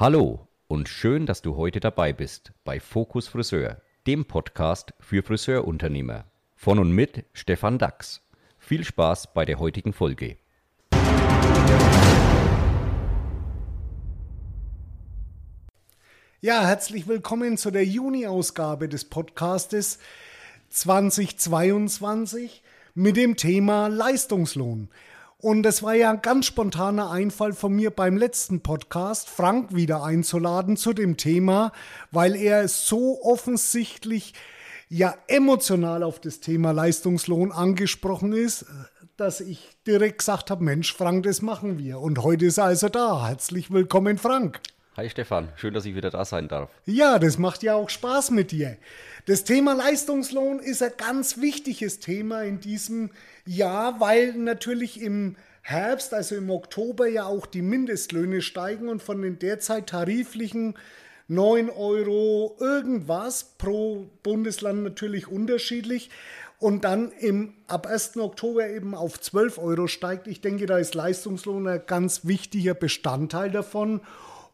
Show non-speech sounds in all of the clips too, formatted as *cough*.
Hallo und schön, dass du heute dabei bist bei Fokus Friseur, dem Podcast für Friseurunternehmer. Von und mit Stefan Dax. Viel Spaß bei der heutigen Folge. Ja, herzlich willkommen zu der Juni-Ausgabe des Podcastes 2022 mit dem Thema Leistungslohn. Und es war ja ein ganz spontaner Einfall von mir beim letzten Podcast, Frank wieder einzuladen zu dem Thema, weil er so offensichtlich ja emotional auf das Thema Leistungslohn angesprochen ist, dass ich direkt gesagt habe, Mensch, Frank, das machen wir. Und heute ist er also da. Herzlich willkommen, Frank. Hi Stefan, schön, dass ich wieder da sein darf. Ja, das macht ja auch Spaß mit dir. Das Thema Leistungslohn ist ein ganz wichtiges Thema in diesem Jahr, weil natürlich im Herbst, also im Oktober, ja auch die Mindestlöhne steigen und von den derzeit tariflichen 9 Euro irgendwas pro Bundesland natürlich unterschiedlich und dann im, ab 1. Oktober eben auf 12 Euro steigt. Ich denke, da ist Leistungslohn ein ganz wichtiger Bestandteil davon.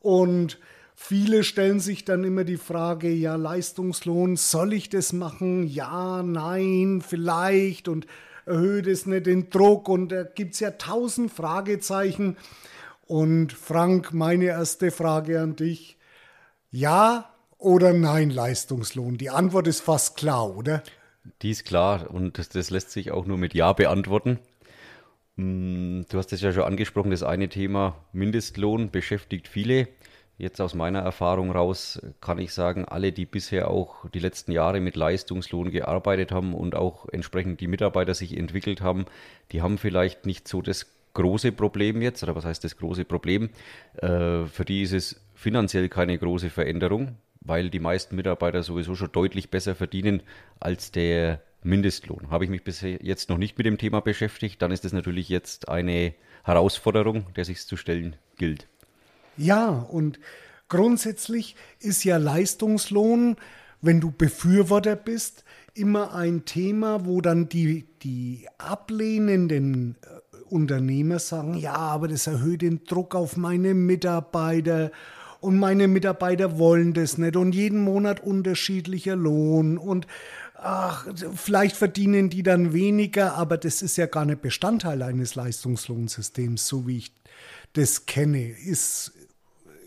Und viele stellen sich dann immer die Frage, ja, Leistungslohn, soll ich das machen? Ja, nein, vielleicht und erhöht es nicht den Druck und da gibt es ja tausend Fragezeichen. Und Frank, meine erste Frage an dich, ja oder nein Leistungslohn? Die Antwort ist fast klar, oder? Die ist klar und das, das lässt sich auch nur mit Ja beantworten. Mm, du hast es ja schon angesprochen, das eine Thema Mindestlohn beschäftigt viele. Jetzt aus meiner Erfahrung raus kann ich sagen, alle, die bisher auch die letzten Jahre mit Leistungslohn gearbeitet haben und auch entsprechend die Mitarbeiter sich entwickelt haben, die haben vielleicht nicht so das große Problem jetzt, oder was heißt das große Problem? Äh, für die ist es finanziell keine große Veränderung, weil die meisten Mitarbeiter sowieso schon deutlich besser verdienen als der Mindestlohn. Habe ich mich bisher jetzt noch nicht mit dem Thema beschäftigt, dann ist es natürlich jetzt eine Herausforderung, der sich zu stellen gilt. Ja, und grundsätzlich ist ja Leistungslohn, wenn du Befürworter bist, immer ein Thema, wo dann die, die ablehnenden äh, Unternehmer sagen, ja, aber das erhöht den Druck auf meine Mitarbeiter und meine Mitarbeiter wollen das nicht und jeden Monat unterschiedlicher Lohn und ach, vielleicht verdienen die dann weniger, aber das ist ja gar nicht Bestandteil eines Leistungslohnsystems, so wie ich das kenne. Ist,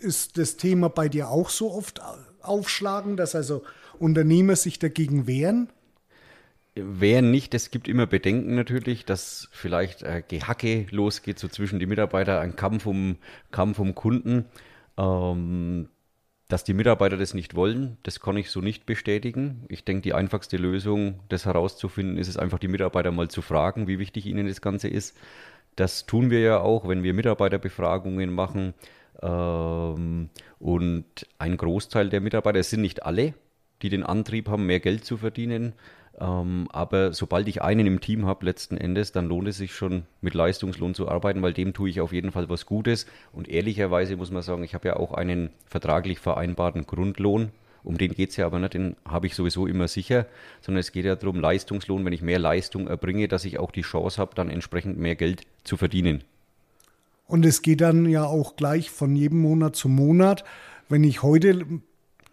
ist das Thema bei dir auch so oft aufschlagen, dass also Unternehmer sich dagegen wehren? Wehren nicht, es gibt immer Bedenken natürlich, dass vielleicht äh, Gehacke losgeht, so zwischen die Mitarbeiter, ein Kampf um, Kampf um Kunden. Ähm, dass die Mitarbeiter das nicht wollen, das kann ich so nicht bestätigen. Ich denke, die einfachste Lösung, das herauszufinden, ist es einfach, die Mitarbeiter mal zu fragen, wie wichtig ihnen das Ganze ist. Das tun wir ja auch, wenn wir Mitarbeiterbefragungen machen. Ähm, und ein Großteil der Mitarbeiter, es sind nicht alle, die den Antrieb haben, mehr Geld zu verdienen. Ähm, aber sobald ich einen im Team habe, letzten Endes, dann lohnt es sich schon, mit Leistungslohn zu arbeiten, weil dem tue ich auf jeden Fall was Gutes. Und ehrlicherweise muss man sagen, ich habe ja auch einen vertraglich vereinbarten Grundlohn. Um den geht es ja aber nicht, den habe ich sowieso immer sicher, sondern es geht ja darum, Leistungslohn, wenn ich mehr Leistung erbringe, dass ich auch die Chance habe, dann entsprechend mehr Geld zu verdienen. Und es geht dann ja auch gleich von jedem Monat zu Monat. Wenn ich heute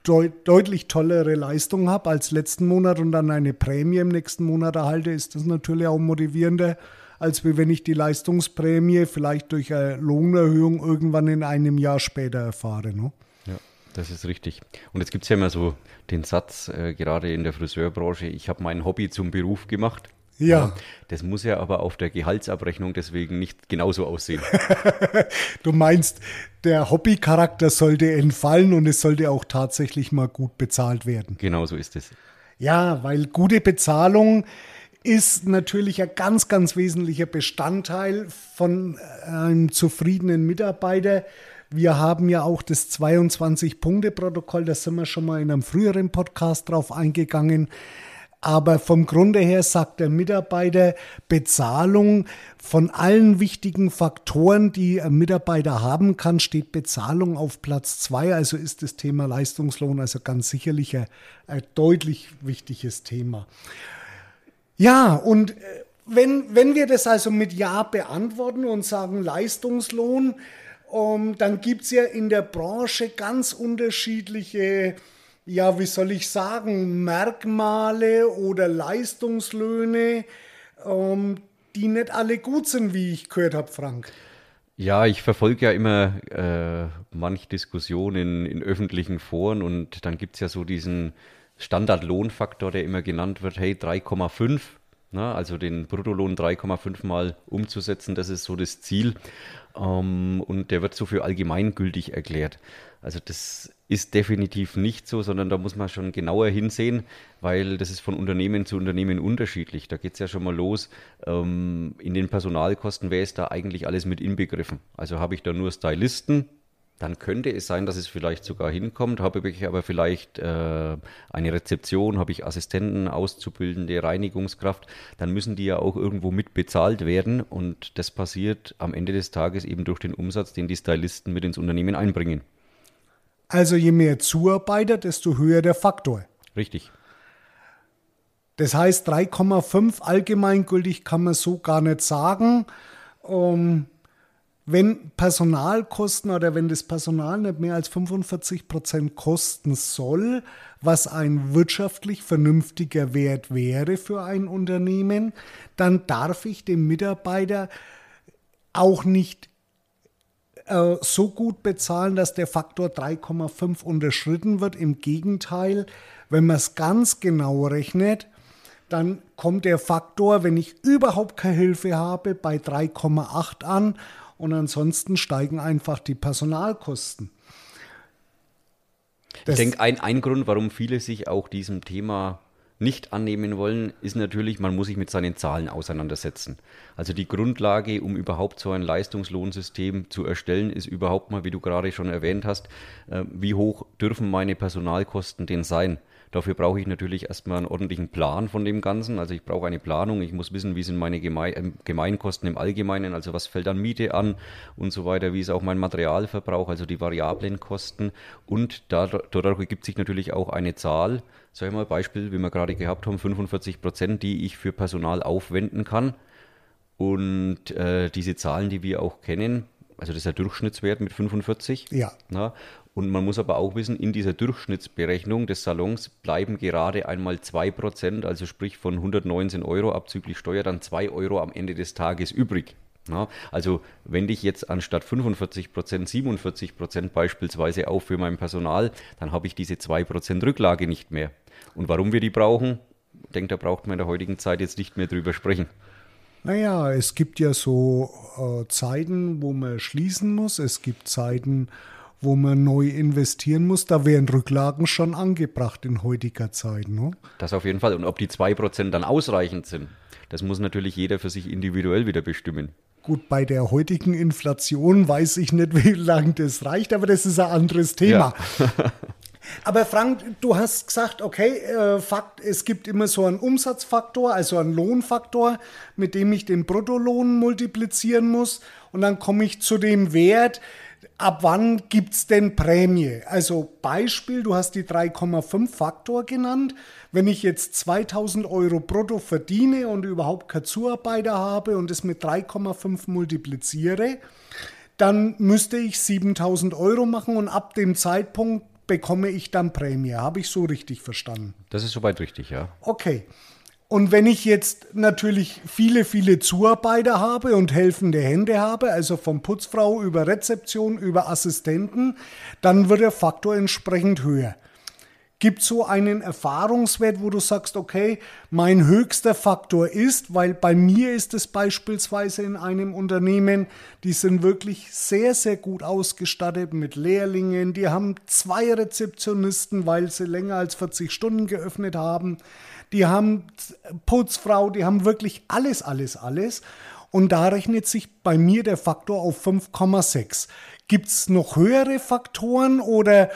deut deutlich tollere Leistung habe als letzten Monat und dann eine Prämie im nächsten Monat erhalte, ist das natürlich auch motivierender, als wenn ich die Leistungsprämie vielleicht durch eine Lohnerhöhung irgendwann in einem Jahr später erfahre. Ne? Ja, das ist richtig. Und jetzt gibt es ja immer so den Satz, äh, gerade in der Friseurbranche, ich habe mein Hobby zum Beruf gemacht. Ja. Das muss ja aber auf der Gehaltsabrechnung deswegen nicht genauso aussehen. *laughs* du meinst, der Hobbycharakter sollte entfallen und es sollte auch tatsächlich mal gut bezahlt werden. Genau so ist es. Ja, weil gute Bezahlung ist natürlich ein ganz, ganz wesentlicher Bestandteil von einem zufriedenen Mitarbeiter. Wir haben ja auch das 22-Punkte-Protokoll, da sind wir schon mal in einem früheren Podcast drauf eingegangen. Aber vom Grunde her sagt der Mitarbeiter Bezahlung von allen wichtigen Faktoren, die ein Mitarbeiter haben kann, steht Bezahlung auf Platz zwei. Also ist das Thema Leistungslohn also ganz sicherlich ein, ein deutlich wichtiges Thema. Ja, und äh, wenn, wenn wir das also mit Ja beantworten und sagen Leistungslohn, Um, dann gibt es ja in der Branche ganz unterschiedliche, ja, wie soll ich sagen, Merkmale oder Leistungslöhne, um, die nicht alle gut sind, wie ich gehört habe, Frank. Ja, ich verfolge ja immer äh, manch Diskussionen in, in öffentlichen Foren und dann gibt es ja so diesen Standardlohnfaktor, der immer genannt wird, hey, 3,5, ne, also den Bruttolohn 3,5 mal umzusetzen, das ist so das Ziel. Ähm, und der wird so für allgemeingültig erklärt. Also das ist definitiv nicht so, sondern da muss man schon genauer hinsehen, weil das ist von Unternehmen zu Unternehmen unterschiedlich. Da geht es ja schon mal los. Ähm, in den Personalkosten, wer ist da eigentlich alles mit inbegriffen? Also habe ich da nur Stylisten, dann könnte es sein, dass es vielleicht sogar hinkommt. Habe ich aber vielleicht äh, eine Rezeption, habe ich Assistenten, Auszubildende, Reinigungskraft, dann müssen die ja auch irgendwo mit bezahlt werden und das passiert am Ende des Tages eben durch den Umsatz, den die Stylisten mit ins Unternehmen einbringen. Also je mehr Zuarbeiter, desto höher der Faktor. Richtig. Das heißt, 3,5 allgemeingültig kann man so gar nicht sagen. Um, wenn Personalkosten oder wenn das Personal nicht mehr als 45 Prozent kosten soll, was ein wirtschaftlich vernünftiger Wert wäre für ein Unternehmen, dann darf ich dem Mitarbeiter auch nicht äh, so gut bezahlen, dass der Faktor 3,5 unterschritten wird. Im Gegenteil, wenn man es ganz genau rechnet, dann kommt der Faktor, wenn ich überhaupt keine Hilfe habe, bei 3,8 an und ansonsten steigen einfach die Personalkosten. Das ich denke, ein, ein Grund, warum viele sich auch diesem Thema nicht annehmen wollen, ist natürlich, man muss sich mit seinen Zahlen auseinandersetzen. Also die Grundlage, um überhaupt so ein Leistungslohnsystem zu erstellen, ist überhaupt mal, wie du gerade schon erwähnt hast, äh, wie hoch dürfen meine Personalkosten denn sein? Dafür brauche ich natürlich erstmal einen ordentlichen Plan von dem Ganzen. Also ich brauche eine Planung, ich muss wissen, wie sind meine äh, Gemeinkosten im Allgemeinen, also was fällt an Miete an und so weiter, wie ist auch mein Materialverbrauch, also die variablen Kosten. Und dadurch ergibt sich natürlich auch eine Zahl, sag ich mal, Beispiel, wie wir gerade gehabt haben, 45 Prozent, die ich für Personal aufwenden kann. Und äh, diese Zahlen, die wir auch kennen, also das ist der Durchschnittswert mit 45. Ja. Na, und man muss aber auch wissen, in dieser Durchschnittsberechnung des Salons bleiben gerade einmal 2%, also sprich von 119 Euro abzüglich Steuer, dann 2 Euro am Ende des Tages übrig. Ja, also wenn ich jetzt anstatt 45% 47% beispielsweise auf für mein Personal, dann habe ich diese 2% Rücklage nicht mehr. Und warum wir die brauchen, ich denke, da braucht man in der heutigen Zeit jetzt nicht mehr drüber sprechen. Naja, es gibt ja so äh, Zeiten, wo man schließen muss. Es gibt Zeiten, wo man neu investieren muss. Da wären Rücklagen schon angebracht in heutiger Zeit. Ne? Das auf jeden Fall. Und ob die 2% dann ausreichend sind, das muss natürlich jeder für sich individuell wieder bestimmen. Gut, bei der heutigen Inflation weiß ich nicht, wie lange das reicht, aber das ist ein anderes Thema. Ja. *laughs* Aber Frank, du hast gesagt, okay, äh, Fakt, es gibt immer so einen Umsatzfaktor, also einen Lohnfaktor, mit dem ich den Bruttolohn multiplizieren muss. Und dann komme ich zu dem Wert, ab wann gibt es denn Prämie? Also Beispiel, du hast die 3,5 Faktor genannt. Wenn ich jetzt 2000 Euro brutto verdiene und überhaupt keine Zuarbeiter habe und es mit 3,5 multipliziere, dann müsste ich 7000 Euro machen und ab dem Zeitpunkt bekomme ich dann Prämie. Habe ich so richtig verstanden? Das ist soweit richtig, ja. Okay. Und wenn ich jetzt natürlich viele, viele Zuarbeiter habe und helfende Hände habe, also von Putzfrau über Rezeption, über Assistenten, dann wird der Faktor entsprechend höher. Gibt so einen Erfahrungswert, wo du sagst, okay, mein höchster Faktor ist, weil bei mir ist es beispielsweise in einem Unternehmen, die sind wirklich sehr, sehr gut ausgestattet mit Lehrlingen, die haben zwei Rezeptionisten, weil sie länger als 40 Stunden geöffnet haben, die haben Putzfrau, die haben wirklich alles, alles, alles. Und da rechnet sich bei mir der Faktor auf 5,6. Gibt es noch höhere Faktoren oder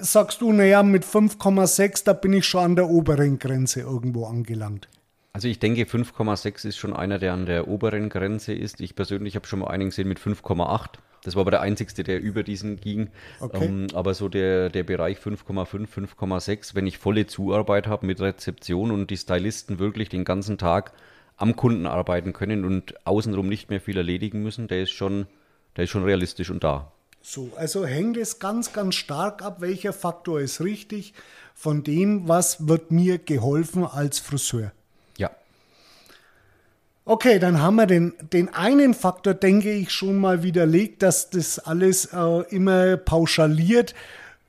sagst du, naja, mit 5,6, da bin ich schon an der oberen Grenze irgendwo angelangt? Also ich denke, 5,6 ist schon einer, der an der oberen Grenze ist. Ich persönlich habe schon mal einen gesehen mit 5,8. Das war aber der einzigste, der über diesen ging. Okay. Ähm, aber so der, der Bereich 5,5, 5,6, wenn ich volle Zuarbeit habe mit Rezeption und die Stylisten wirklich den ganzen Tag am Kunden arbeiten können und außenrum nicht mehr viel erledigen müssen, der ist schon, der ist schon realistisch und da. So, also hängt es ganz, ganz stark ab, welcher Faktor ist richtig von dem, was wird mir geholfen als Friseur. Okay, dann haben wir den, den einen Faktor, denke ich, schon mal widerlegt, dass das alles äh, immer pauschaliert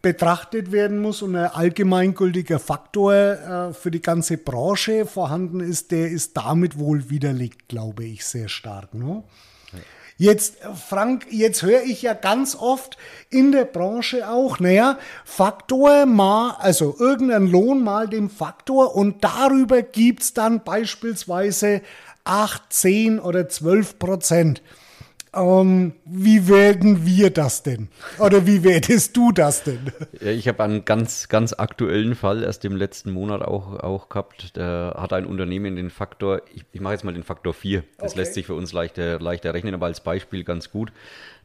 betrachtet werden muss und ein allgemeingültiger Faktor äh, für die ganze Branche vorhanden ist, der ist damit wohl widerlegt, glaube ich, sehr stark. Ne? Jetzt, Frank, jetzt höre ich ja ganz oft in der Branche auch, naja, Faktor mal, also irgendein Lohn mal dem Faktor und darüber gibt es dann beispielsweise 8, 10 oder 12 Prozent. Ähm, wie werden wir das denn? Oder wie werdest du das denn? Ja, ich habe einen ganz, ganz aktuellen Fall erst im letzten Monat auch, auch gehabt. Da hat ein Unternehmen den Faktor, ich, ich mache jetzt mal den Faktor 4. Das okay. lässt sich für uns leichter, leichter rechnen, aber als Beispiel ganz gut.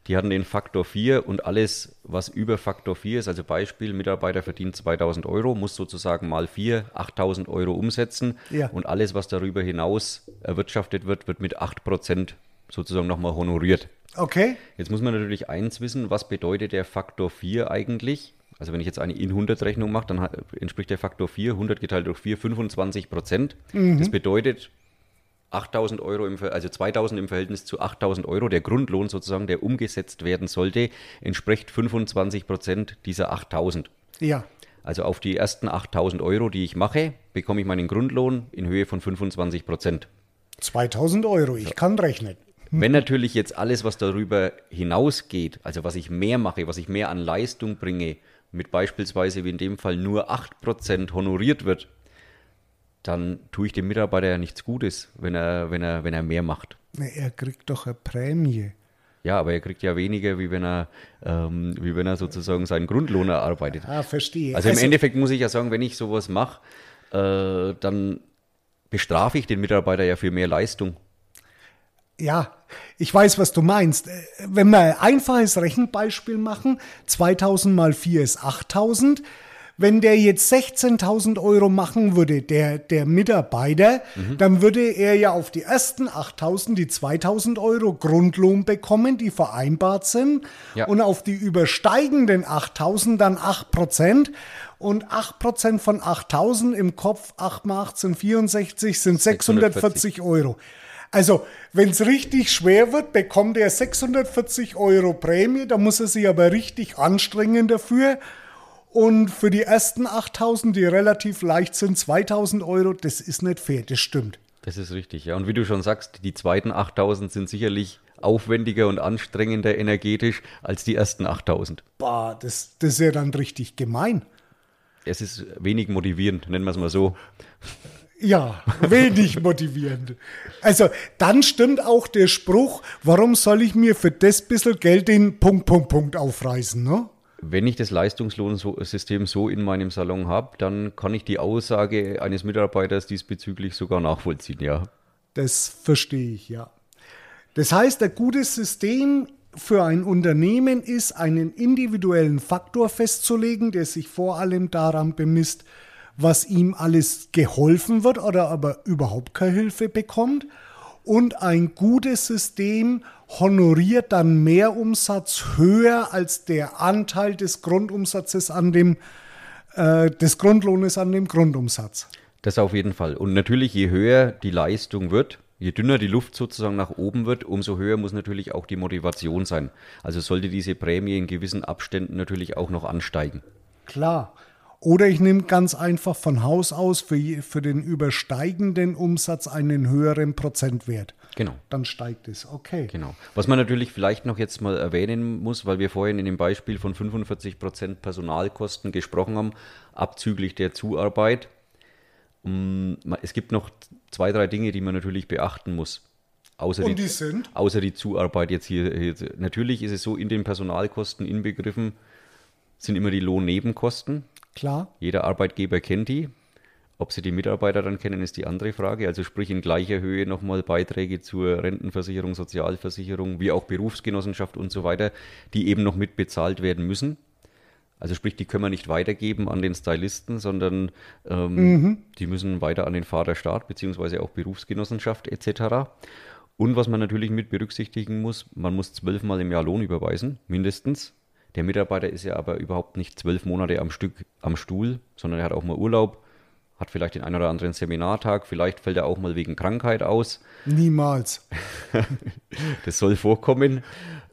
Die hatten den Faktor 4 und alles, was über Faktor 4 ist, also Beispiel, Mitarbeiter verdient 2000 Euro, muss sozusagen mal 4, 8000 Euro umsetzen. Ja. Und alles, was darüber hinaus erwirtschaftet wird, wird mit 8 Prozent sozusagen nochmal honoriert. Okay. Jetzt muss man natürlich eins wissen, was bedeutet der Faktor 4 eigentlich? Also wenn ich jetzt eine in 100 Rechnung mache, dann entspricht der Faktor 4, 100 geteilt durch 4, 25 Prozent. Mhm. Das bedeutet 8000 Euro, im, also 2000 im Verhältnis zu 8000 Euro, der Grundlohn sozusagen, der umgesetzt werden sollte, entspricht 25 Prozent dieser 8000. Ja. Also auf die ersten 8000 Euro, die ich mache, bekomme ich meinen Grundlohn in Höhe von 25 Prozent. 2000 Euro, ich so. kann rechnen. Wenn natürlich jetzt alles, was darüber hinausgeht, also was ich mehr mache, was ich mehr an Leistung bringe, mit beispielsweise wie in dem Fall nur 8% honoriert wird, dann tue ich dem Mitarbeiter ja nichts Gutes, wenn er, wenn er, wenn er mehr macht. Er kriegt doch eine Prämie. Ja, aber er kriegt ja weniger, wie wenn er, ähm, wie wenn er sozusagen seinen Grundlohn erarbeitet. Ah, verstehe. Also im also, Endeffekt muss ich ja sagen, wenn ich sowas mache, äh, dann bestrafe ich den Mitarbeiter ja für mehr Leistung. Ja, ich weiß, was du meinst. Äh, wenn wir ein einfaches Rechenbeispiel machen, 2000 mal 4 ist 8000. Wenn der jetzt 16.000 Euro machen würde, der, der Mitarbeiter, mhm. dann würde er ja auf die ersten 8.000 die 2.000 Euro Grundlohn bekommen, die vereinbart sind. Ja. Und auf die übersteigenden 8.000 dann 8 Prozent. Und 8 Prozent von 8.000 im Kopf, 8 mal 18, 64 sind 640 640. Euro. Also, wenn es richtig schwer wird, bekommt er 640 Euro Prämie, da muss er sich aber richtig anstrengen dafür. Und für die ersten 8000, die relativ leicht sind, 2000 Euro, das ist nicht fair, das stimmt. Das ist richtig, ja. Und wie du schon sagst, die zweiten 8000 sind sicherlich aufwendiger und anstrengender energetisch als die ersten 8000. Bah, das, das ist ja dann richtig gemein. Es ist wenig motivierend, nennen wir es mal so. Ja, wenig motivierend. Also dann stimmt auch der Spruch, warum soll ich mir für das bisschen Geld den Punkt, Punkt, Punkt aufreißen, ne? Wenn ich das Leistungslohnsystem so in meinem Salon habe, dann kann ich die Aussage eines Mitarbeiters diesbezüglich sogar nachvollziehen, ja. Das verstehe ich, ja. Das heißt, ein gutes System für ein Unternehmen ist, einen individuellen Faktor festzulegen, der sich vor allem daran bemisst, was ihm alles geholfen wird oder aber überhaupt keine Hilfe bekommt. Und ein gutes System honoriert dann Mehrumsatz höher als der Anteil des Grundumsatzes an dem, äh, des Grundlohnes an dem Grundumsatz. Das auf jeden Fall. Und natürlich, je höher die Leistung wird, je dünner die Luft sozusagen nach oben wird, umso höher muss natürlich auch die Motivation sein. Also sollte diese Prämie in gewissen Abständen natürlich auch noch ansteigen. Klar. Oder ich nehme ganz einfach von Haus aus für, für den übersteigenden Umsatz einen höheren Prozentwert. Genau. Dann steigt es. Okay. Genau. Was man natürlich vielleicht noch jetzt mal erwähnen muss, weil wir vorhin in dem Beispiel von 45 Prozent Personalkosten gesprochen haben, abzüglich der Zuarbeit. Mm, es gibt noch zwei, drei Dinge, die man natürlich beachten muss. Außer Und die, die sind? Außer die Zuarbeit jetzt hier, hier. Natürlich ist es so, in den Personalkosten inbegriffen sind immer die Lohnnebenkosten. Klar. Jeder Arbeitgeber kennt die. Ob sie die Mitarbeiter dann kennen, ist die andere Frage. Also sprich in gleicher Höhe nochmal Beiträge zur Rentenversicherung, Sozialversicherung, wie auch Berufsgenossenschaft und so weiter, die eben noch mitbezahlt werden müssen. Also sprich, die können wir nicht weitergeben an den Stylisten, sondern ähm, mhm. die müssen weiter an den Vaterstaat beziehungsweise auch Berufsgenossenschaft etc. Und was man natürlich mit berücksichtigen muss, man muss zwölfmal im Jahr Lohn überweisen, mindestens. Der Mitarbeiter ist ja aber überhaupt nicht zwölf Monate am Stück am Stuhl, sondern er hat auch mal Urlaub, hat vielleicht den einen oder anderen Seminartag, vielleicht fällt er auch mal wegen Krankheit aus. Niemals. *laughs* das soll vorkommen.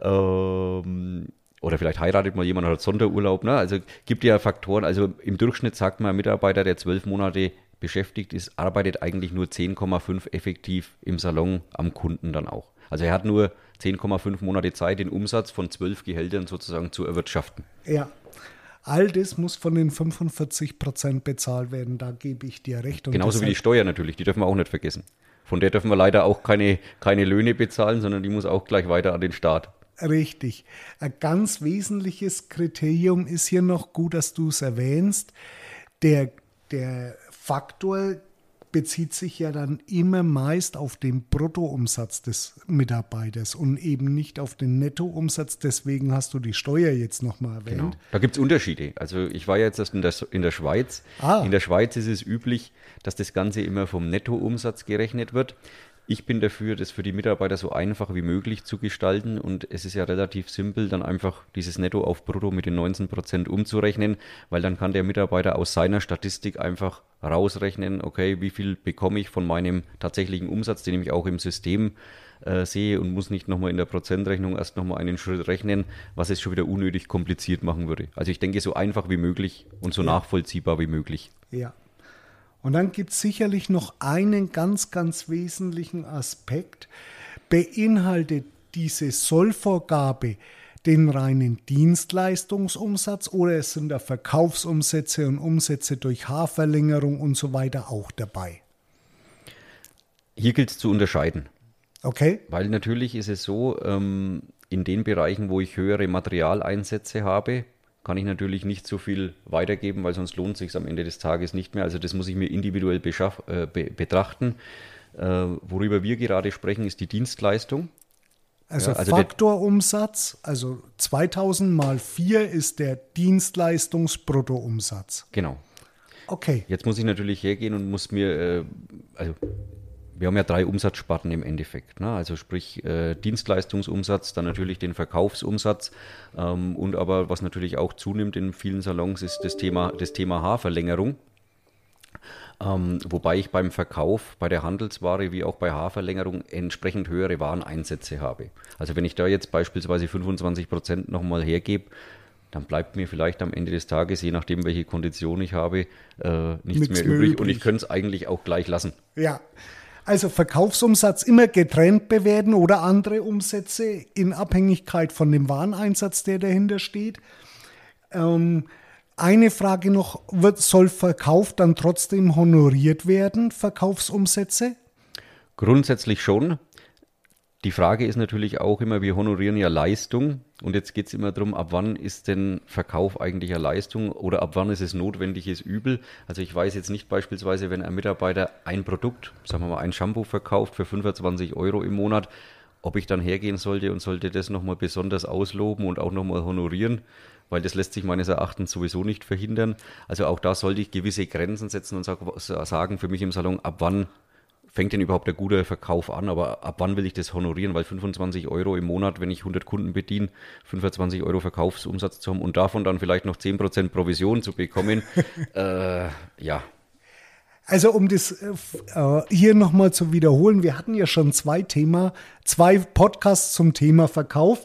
Ähm, oder vielleicht heiratet mal jemand oder hat Sonderurlaub. Ne? Also gibt ja Faktoren. Also im Durchschnitt sagt man, ein Mitarbeiter, der zwölf Monate beschäftigt ist, arbeitet eigentlich nur 10,5 effektiv im Salon am Kunden dann auch. Also er hat nur 10,5 Monate Zeit, den Umsatz von zwölf Gehältern sozusagen zu erwirtschaften. Ja. All das muss von den 45 Prozent bezahlt werden, da gebe ich dir recht. Und Genauso wie die Steuer natürlich, die dürfen wir auch nicht vergessen. Von der dürfen wir leider auch keine, keine Löhne bezahlen, sondern die muss auch gleich weiter an den Staat. Richtig. Ein ganz wesentliches Kriterium ist hier noch gut, dass du es erwähnst. Der, der Faktor bezieht sich ja dann immer meist auf den Bruttoumsatz des Mitarbeiters und eben nicht auf den Nettoumsatz. Deswegen hast du die Steuer jetzt nochmal erwähnt. Genau. Da gibt es Unterschiede. Also ich war jetzt erst in der, in der Schweiz. Ah. In der Schweiz ist es üblich, dass das Ganze immer vom Nettoumsatz gerechnet wird. Ich bin dafür, das für die Mitarbeiter so einfach wie möglich zu gestalten und es ist ja relativ simpel, dann einfach dieses Netto auf Brutto mit den 19 Prozent umzurechnen, weil dann kann der Mitarbeiter aus seiner Statistik einfach rausrechnen, okay, wie viel bekomme ich von meinem tatsächlichen Umsatz, den ich auch im System äh, sehe und muss nicht nochmal in der Prozentrechnung erst nochmal einen Schritt rechnen, was es schon wieder unnötig kompliziert machen würde. Also ich denke so einfach wie möglich und so ja. nachvollziehbar wie möglich. Ja, und dann gibt es sicherlich noch einen ganz, ganz wesentlichen Aspekt. Beinhaltet diese Sollvorgabe den reinen Dienstleistungsumsatz oder es sind da Verkaufsumsätze und Umsätze durch Haarverlängerung und so weiter auch dabei? Hier gilt es zu unterscheiden. Okay. Weil natürlich ist es so, ähm, in den Bereichen, wo ich höhere Materialeinsätze habe, kann ich natürlich nicht so viel weitergeben, weil sonst lohnt es sich am Ende des Tages nicht mehr. Also das muss ich mir individuell äh, be betrachten. Äh, worüber wir gerade sprechen, ist die Dienstleistung. Also, ja, also Faktorumsatz, also 2000 mal 4 ist der Dienstleistungsbruttoumsatz. Genau. Okay. Jetzt muss ich natürlich hergehen und muss mir, äh, also wir haben ja drei Umsatzsparten im Endeffekt. Ne? Also sprich äh, Dienstleistungsumsatz, dann natürlich den Verkaufsumsatz ähm, und aber was natürlich auch zunimmt in vielen Salons ist das Thema, das Thema Haarverlängerung. Ähm, wobei ich beim Verkauf, bei der Handelsware wie auch bei Haarverlängerung entsprechend höhere Wareneinsätze habe. Also wenn ich da jetzt beispielsweise 25 Prozent nochmal hergebe, dann bleibt mir vielleicht am Ende des Tages, je nachdem, welche Kondition ich habe, äh, nichts, nichts mehr, übrig, übrig und ich könnte es eigentlich auch gleich lassen. Ja, also Verkaufsumsatz immer getrennt bewerten oder andere Umsätze in Abhängigkeit von dem Wareneinsatz, der dahinter steht. Ähm, eine Frage noch, wird, soll Verkauf dann trotzdem honoriert werden, Verkaufsumsätze? Grundsätzlich schon. Die Frage ist natürlich auch immer, wir honorieren ja Leistung und jetzt geht es immer darum, ab wann ist denn Verkauf eigentlich eine Leistung oder ab wann ist es notwendiges Übel. Also ich weiß jetzt nicht beispielsweise, wenn ein Mitarbeiter ein Produkt, sagen wir mal ein Shampoo verkauft für 25 Euro im Monat, ob ich dann hergehen sollte und sollte das nochmal besonders ausloben und auch nochmal honorieren, weil das lässt sich meines Erachtens sowieso nicht verhindern. Also auch da sollte ich gewisse Grenzen setzen und sagen für mich im Salon, ab wann fängt denn überhaupt der gute Verkauf an? Aber ab wann will ich das honorieren? Weil 25 Euro im Monat, wenn ich 100 Kunden bediene, 25 Euro Verkaufsumsatz zu haben und davon dann vielleicht noch 10% Provision zu bekommen, *laughs* äh, ja. Also um das äh, hier nochmal zu wiederholen, wir hatten ja schon zwei Thema, zwei Podcasts zum Thema Verkauf.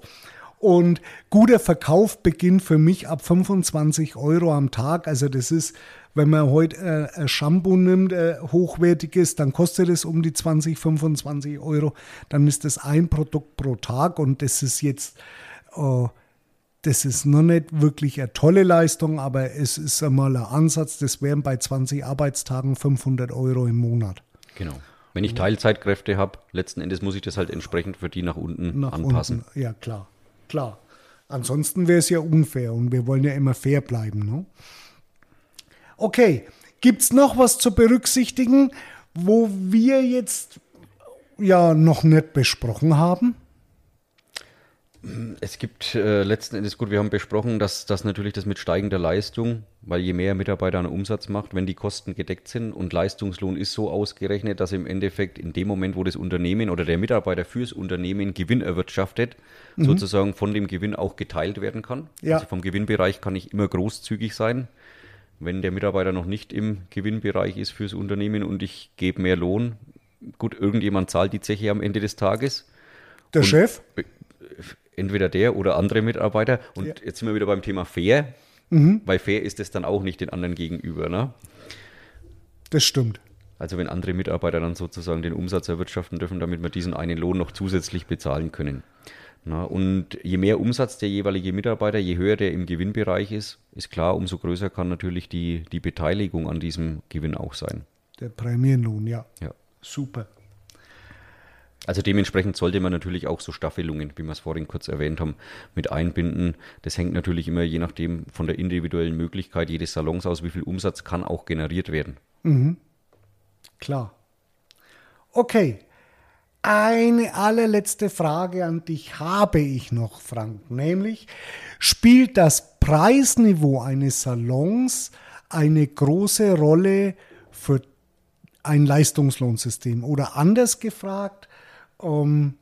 Und guter Verkauf beginnt für mich ab 25 Euro am Tag. Also das ist wenn man heute äh, ein Shampoo nimmt, äh, hochwertiges, dann kostet es um die 20, 25 Euro. Dann ist das ein Produkt pro Tag und das ist jetzt, äh, das ist noch nicht wirklich eine tolle Leistung, aber es ist einmal ein Ansatz. Das wären bei 20 Arbeitstagen 500 Euro im Monat. Genau. Wenn ich Teilzeitkräfte habe, letzten Endes muss ich das halt entsprechend für die nach unten nach anpassen. Unten. Ja, klar. Klar. Ansonsten wäre es ja unfair und wir wollen ja immer fair bleiben. Ne? Okay, gibt es noch was zu berücksichtigen, wo wir jetzt ja noch nicht besprochen haben? Es gibt äh, letzten Endes, gut, wir haben besprochen, dass das natürlich das mit steigender Leistung, weil je mehr Mitarbeiter einen Umsatz macht, wenn die Kosten gedeckt sind und Leistungslohn ist so ausgerechnet, dass im Endeffekt in dem Moment, wo das Unternehmen oder der Mitarbeiter fürs Unternehmen Gewinn erwirtschaftet, mhm. sozusagen von dem Gewinn auch geteilt werden kann. Ja. Also vom Gewinnbereich kann ich immer großzügig sein. Wenn der Mitarbeiter noch nicht im Gewinnbereich ist fürs Unternehmen und ich gebe mehr Lohn, gut, irgendjemand zahlt die Zeche am Ende des Tages. Der und Chef? entweder der oder andere Mitarbeiter. Und ja. jetzt sind wir wieder beim Thema fair, mhm. weil fair ist es dann auch nicht den anderen gegenüber. Ne? Das stimmt. Also wenn andere Mitarbeiter dann sozusagen den Umsatz erwirtschaften dürfen, damit wir diesen einen Lohn noch zusätzlich bezahlen können. Na, und je mehr Umsatz der jeweilige Mitarbeiter, je höher der im Gewinnbereich ist, ist klar, umso größer kann natürlich die, die Beteiligung an diesem Gewinn auch sein. Der Prämienlohn, ja. Ja. Super. Also dementsprechend sollte man natürlich auch so Staffelungen, wie wir es vorhin kurz erwähnt haben, mit einbinden. Das hängt natürlich immer je nachdem von der individuellen Möglichkeit jedes Salons aus, wie viel Umsatz kann auch generiert werden. Mhm. Klar. Okay. Eine allerletzte Frage an dich habe ich noch, Frank, nämlich spielt das Preisniveau eines Salons eine große Rolle für ein Leistungslohnsystem? Oder anders gefragt, ähm,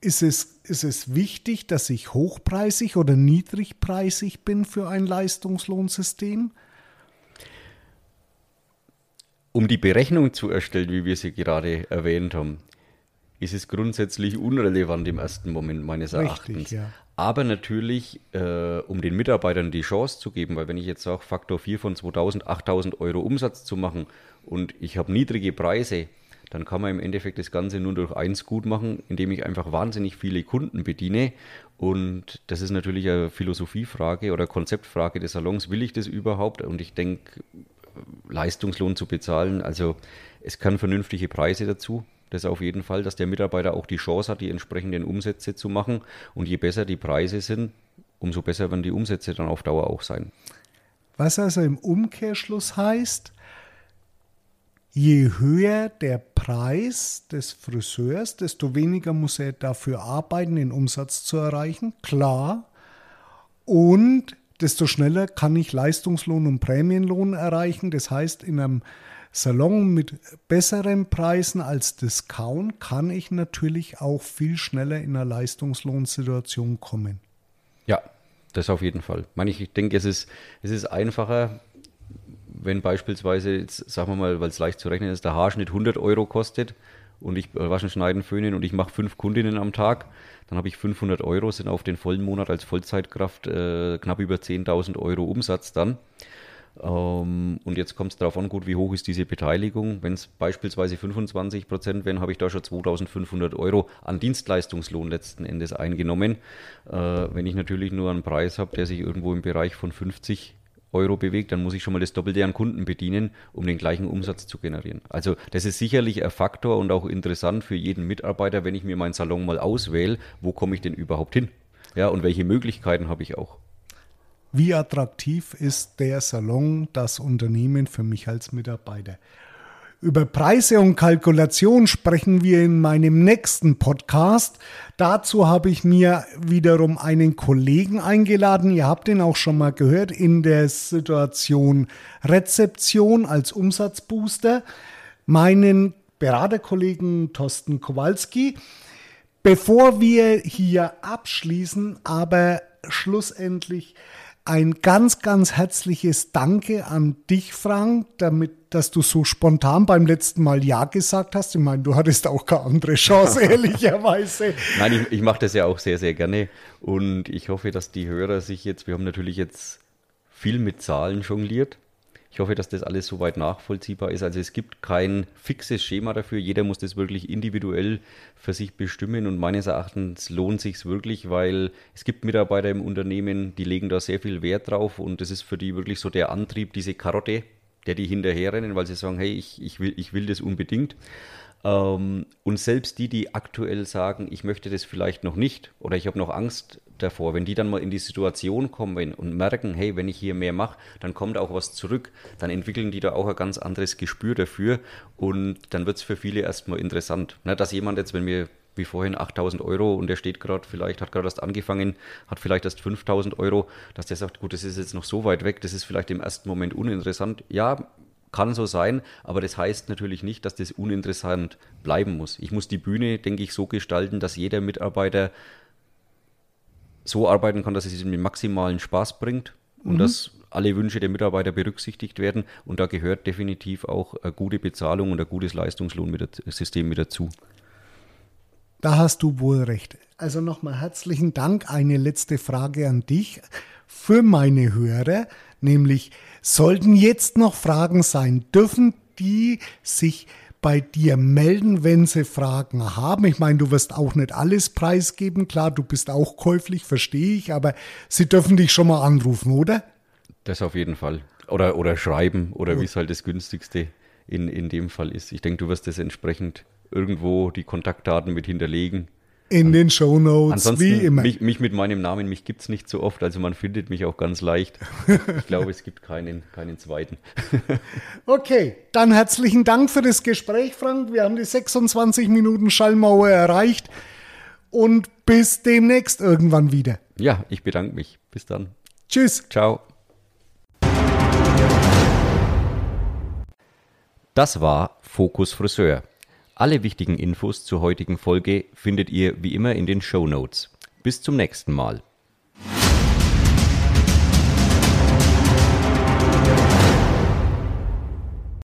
ist, es, ist es wichtig, dass ich hochpreisig oder niedrigpreisig bin für ein Leistungslohnsystem? Um die Berechnung zu erstellen, wie wir sie gerade erwähnt haben, ist es grundsätzlich unrelevant im ersten Moment meines Erachtens. Richtig, ja. Aber natürlich, äh, um den Mitarbeitern die Chance zu geben, weil wenn ich jetzt sage, Faktor 4 von 2000, 8000 Euro Umsatz zu machen und ich habe niedrige Preise, dann kann man im Endeffekt das Ganze nur durch eins gut machen, indem ich einfach wahnsinnig viele Kunden bediene. Und das ist natürlich eine Philosophiefrage oder Konzeptfrage des Salons. Will ich das überhaupt? Und ich denke, Leistungslohn zu bezahlen, also es kann vernünftige Preise dazu. Das auf jeden Fall, dass der Mitarbeiter auch die Chance hat, die entsprechenden Umsätze zu machen. Und je besser die Preise sind, umso besser werden die Umsätze dann auf Dauer auch sein. Was also im Umkehrschluss heißt, je höher der Preis des Friseurs, desto weniger muss er dafür arbeiten, den Umsatz zu erreichen, klar. Und desto schneller kann ich Leistungslohn und Prämienlohn erreichen. Das heißt, in einem Salon mit besseren Preisen als Discount kann ich natürlich auch viel schneller in eine Leistungslohnsituation kommen. Ja, das auf jeden Fall. Ich, meine, ich denke, es ist, es ist einfacher, wenn beispielsweise, jetzt sagen wir mal, weil es leicht zu rechnen ist, der Haarschnitt 100 Euro kostet und ich äh, waschen, schneiden, föhnen und ich mache fünf Kundinnen am Tag, dann habe ich 500 Euro, sind auf den vollen Monat als Vollzeitkraft äh, knapp über 10.000 Euro Umsatz dann. Ähm, und jetzt kommt es darauf an, gut, wie hoch ist diese Beteiligung. Wenn es beispielsweise 25 Prozent wären, habe ich da schon 2.500 Euro an Dienstleistungslohn letzten Endes eingenommen. Äh, wenn ich natürlich nur einen Preis habe, der sich irgendwo im Bereich von 50 Euro bewegt, dann muss ich schon mal das Doppelte an Kunden bedienen, um den gleichen Umsatz zu generieren. Also das ist sicherlich ein Faktor und auch interessant für jeden Mitarbeiter, wenn ich mir meinen Salon mal auswähle, wo komme ich denn überhaupt hin? Ja, und welche Möglichkeiten habe ich auch? Wie attraktiv ist der Salon, das Unternehmen für mich als Mitarbeiter? Über Preise und Kalkulation sprechen wir in meinem nächsten Podcast. Dazu habe ich mir wiederum einen Kollegen eingeladen. Ihr habt ihn auch schon mal gehört in der Situation Rezeption als Umsatzbooster. Meinen Beraterkollegen Thorsten Kowalski. Bevor wir hier abschließen, aber schlussendlich ein ganz, ganz herzliches Danke an dich, Frank, damit, dass du so spontan beim letzten Mal Ja gesagt hast. Ich meine, du hattest auch keine andere Chance, *laughs* ehrlicherweise. Nein, ich, ich mache das ja auch sehr, sehr gerne. Und ich hoffe, dass die Hörer sich jetzt, wir haben natürlich jetzt viel mit Zahlen jongliert. Ich hoffe, dass das alles soweit nachvollziehbar ist. Also es gibt kein fixes Schema dafür. Jeder muss das wirklich individuell für sich bestimmen. Und meines Erachtens lohnt sich wirklich, weil es gibt Mitarbeiter im Unternehmen, die legen da sehr viel Wert drauf. Und das ist für die wirklich so der Antrieb, diese Karotte, der die hinterherrennen, weil sie sagen, hey, ich, ich, will, ich will das unbedingt. Ähm, und selbst die, die aktuell sagen, ich möchte das vielleicht noch nicht oder ich habe noch Angst davor, wenn die dann mal in die Situation kommen und merken, hey, wenn ich hier mehr mache, dann kommt auch was zurück, dann entwickeln die da auch ein ganz anderes Gespür dafür und dann wird es für viele erstmal interessant. Ne, dass jemand jetzt, wenn wir wie vorhin 8000 Euro und der steht gerade vielleicht, hat gerade erst angefangen, hat vielleicht erst 5000 Euro, dass der sagt, gut, das ist jetzt noch so weit weg, das ist vielleicht im ersten Moment uninteressant. Ja, kann so sein, aber das heißt natürlich nicht, dass das uninteressant bleiben muss. Ich muss die Bühne, denke ich, so gestalten, dass jeder Mitarbeiter so arbeiten kann, dass es ihm den maximalen Spaß bringt und mhm. dass alle Wünsche der Mitarbeiter berücksichtigt werden. Und da gehört definitiv auch eine gute Bezahlung und ein gutes Leistungslohnsystem mit dazu. Da hast du wohl recht. Also nochmal herzlichen Dank. Eine letzte Frage an dich für meine Hörer, nämlich sollten jetzt noch Fragen sein, dürfen die sich bei dir melden, wenn sie Fragen haben. Ich meine, du wirst auch nicht alles preisgeben, klar, du bist auch käuflich, verstehe ich, aber sie dürfen dich schon mal anrufen, oder? Das auf jeden Fall. Oder, oder schreiben oder wie es halt das günstigste in, in dem Fall ist. Ich denke, du wirst das entsprechend irgendwo die Kontaktdaten mit hinterlegen. In An den Show Notes, wie immer. Mich, mich, mit meinem Namen, mich gibt es nicht so oft, also man findet mich auch ganz leicht. Ich glaube, es gibt keinen, keinen zweiten. *laughs* okay, dann herzlichen Dank für das Gespräch, Frank. Wir haben die 26 Minuten Schallmauer erreicht und bis demnächst irgendwann wieder. Ja, ich bedanke mich. Bis dann. Tschüss. Ciao. Das war Fokus Friseur. Alle wichtigen Infos zur heutigen Folge findet ihr wie immer in den Show Notes. Bis zum nächsten Mal.